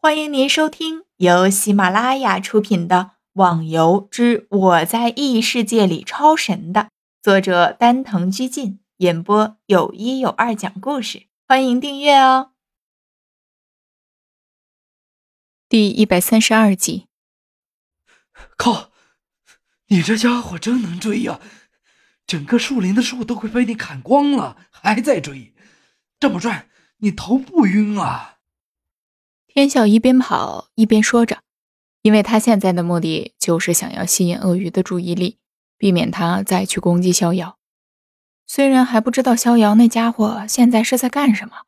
欢迎您收听由喜马拉雅出品的《网游之我在异世界里超神》的作者丹藤居进演播，有一有二讲故事。欢迎订阅哦。第一百三十二集。靠！你这家伙真能追呀！整个树林的树都快被你砍光了，还在追，这么转，你头不晕啊？天笑一边跑一边说着，因为他现在的目的就是想要吸引鳄鱼的注意力，避免他再去攻击逍遥。虽然还不知道逍遥那家伙现在是在干什么，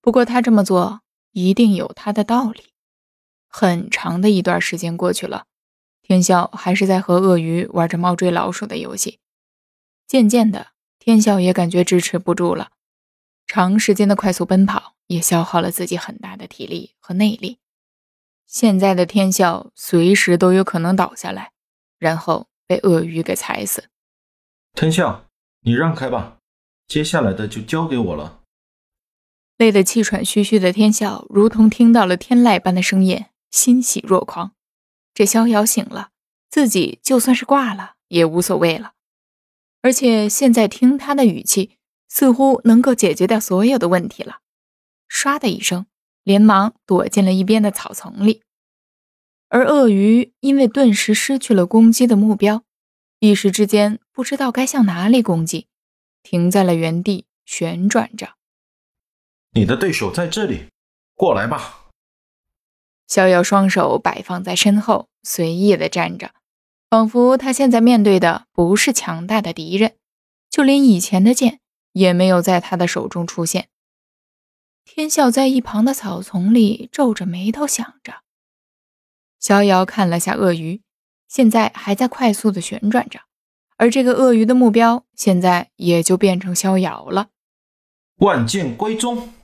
不过他这么做一定有他的道理。很长的一段时间过去了，天笑还是在和鳄鱼玩着猫追老鼠的游戏。渐渐的，天笑也感觉支持不住了，长时间的快速奔跑。也消耗了自己很大的体力和内力。现在的天笑随时都有可能倒下来，然后被鳄鱼给踩死。天笑，你让开吧，接下来的就交给我了。累得气喘吁吁的天笑，如同听到了天籁般的声音，欣喜若狂。这逍遥醒了，自己就算是挂了也无所谓了。而且现在听他的语气，似乎能够解决掉所有的问题了。唰的一声，连忙躲进了一边的草丛里。而鳄鱼因为顿时失去了攻击的目标，一时之间不知道该向哪里攻击，停在了原地旋转着。你的对手在这里，过来吧。逍遥双手摆放在身后，随意的站着，仿佛他现在面对的不是强大的敌人，就连以前的剑也没有在他的手中出现。天笑在一旁的草丛里皱着眉头想着。逍遥看了下鳄鱼，现在还在快速的旋转着，而这个鳄鱼的目标现在也就变成逍遥了。万剑归宗，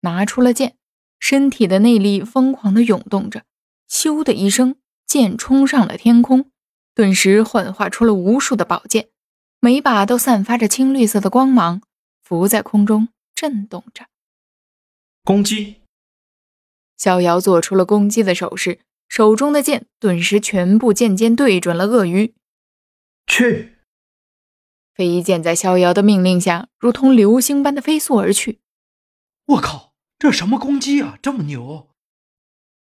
拿出了剑，身体的内力疯狂的涌动着，咻的一声，剑冲上了天空，顿时幻化出了无数的宝剑，每把都散发着青绿色的光芒，浮在空中震动着。攻击！逍遥做出了攻击的手势，手中的剑顿时全部剑尖对准了鳄鱼。去！飞剑在逍遥的命令下，如同流星般的飞速而去。我靠，这什么攻击啊，这么牛！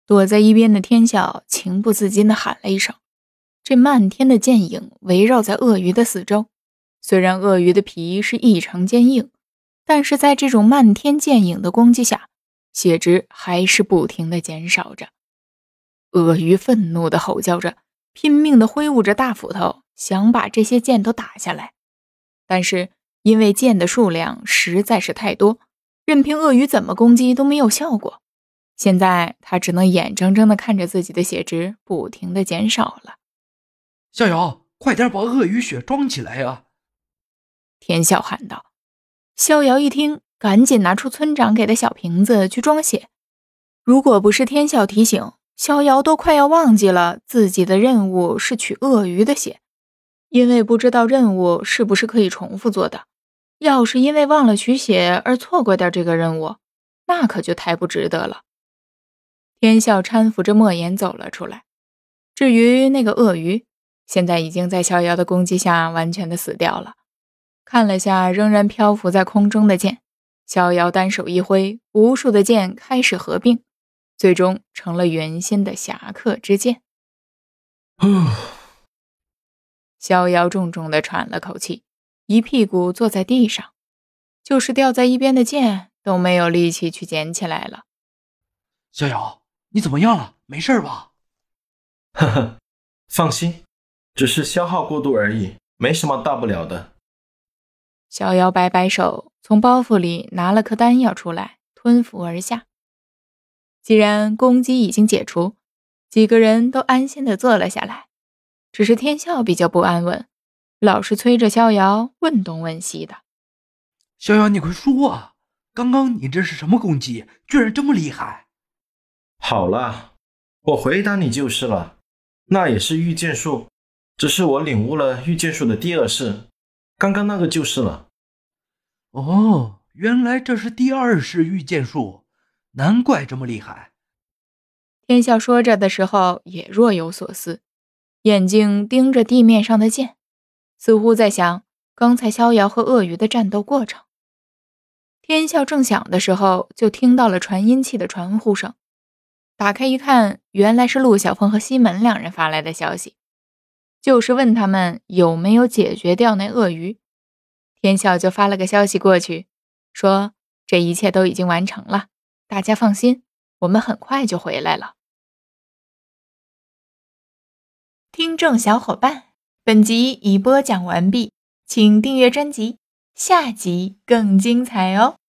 躲在一边的天笑情不自禁地喊了一声。这漫天的剑影围绕在鳄鱼的四周，虽然鳄鱼的皮是异常坚硬。但是在这种漫天剑影的攻击下，血值还是不停的减少着。鳄鱼愤怒的吼叫着，拼命的挥舞着大斧头，想把这些剑都打下来。但是因为剑的数量实在是太多，任凭鳄鱼怎么攻击都没有效果。现在他只能眼睁睁的看着自己的血值不停的减少了。逍遥，快点把鳄鱼血装起来啊！天笑喊道。逍遥一听，赶紧拿出村长给的小瓶子去装血。如果不是天笑提醒，逍遥都快要忘记了自己的任务是取鳄鱼的血，因为不知道任务是不是可以重复做的。要是因为忘了取血而错过掉这个任务，那可就太不值得了。天笑搀扶着莫言走了出来。至于那个鳄鱼，现在已经在逍遥的攻击下完全的死掉了。看了下仍然漂浮在空中的剑，逍遥单手一挥，无数的剑开始合并，最终成了原先的侠客之剑。逍遥重重的喘了口气，一屁股坐在地上，就是掉在一边的剑都没有力气去捡起来了。逍遥，你怎么样了？没事吧？呵呵，放心，只是消耗过度而已，没什么大不了的。逍遥摆摆手，从包袱里拿了颗丹药出来，吞服而下。既然攻击已经解除，几个人都安心的坐了下来。只是天笑比较不安稳，老是催着逍遥问东问西的。逍遥，你快说啊！刚刚你这是什么攻击？居然这么厉害！好了，我回答你就是了。那也是御剑术，只是我领悟了御剑术的第二式。刚刚那个就是了。哦，原来这是第二式御剑术，难怪这么厉害。天笑说着的时候也若有所思，眼睛盯着地面上的剑，似乎在想刚才逍遥和鳄鱼的战斗过程。天笑正想的时候，就听到了传音器的传呼声。打开一看，原来是陆小凤和西门两人发来的消息，就是问他们有没有解决掉那鳄鱼。天笑就发了个消息过去，说这一切都已经完成了，大家放心，我们很快就回来了。听众小伙伴，本集已播讲完毕，请订阅专辑，下集更精彩哦。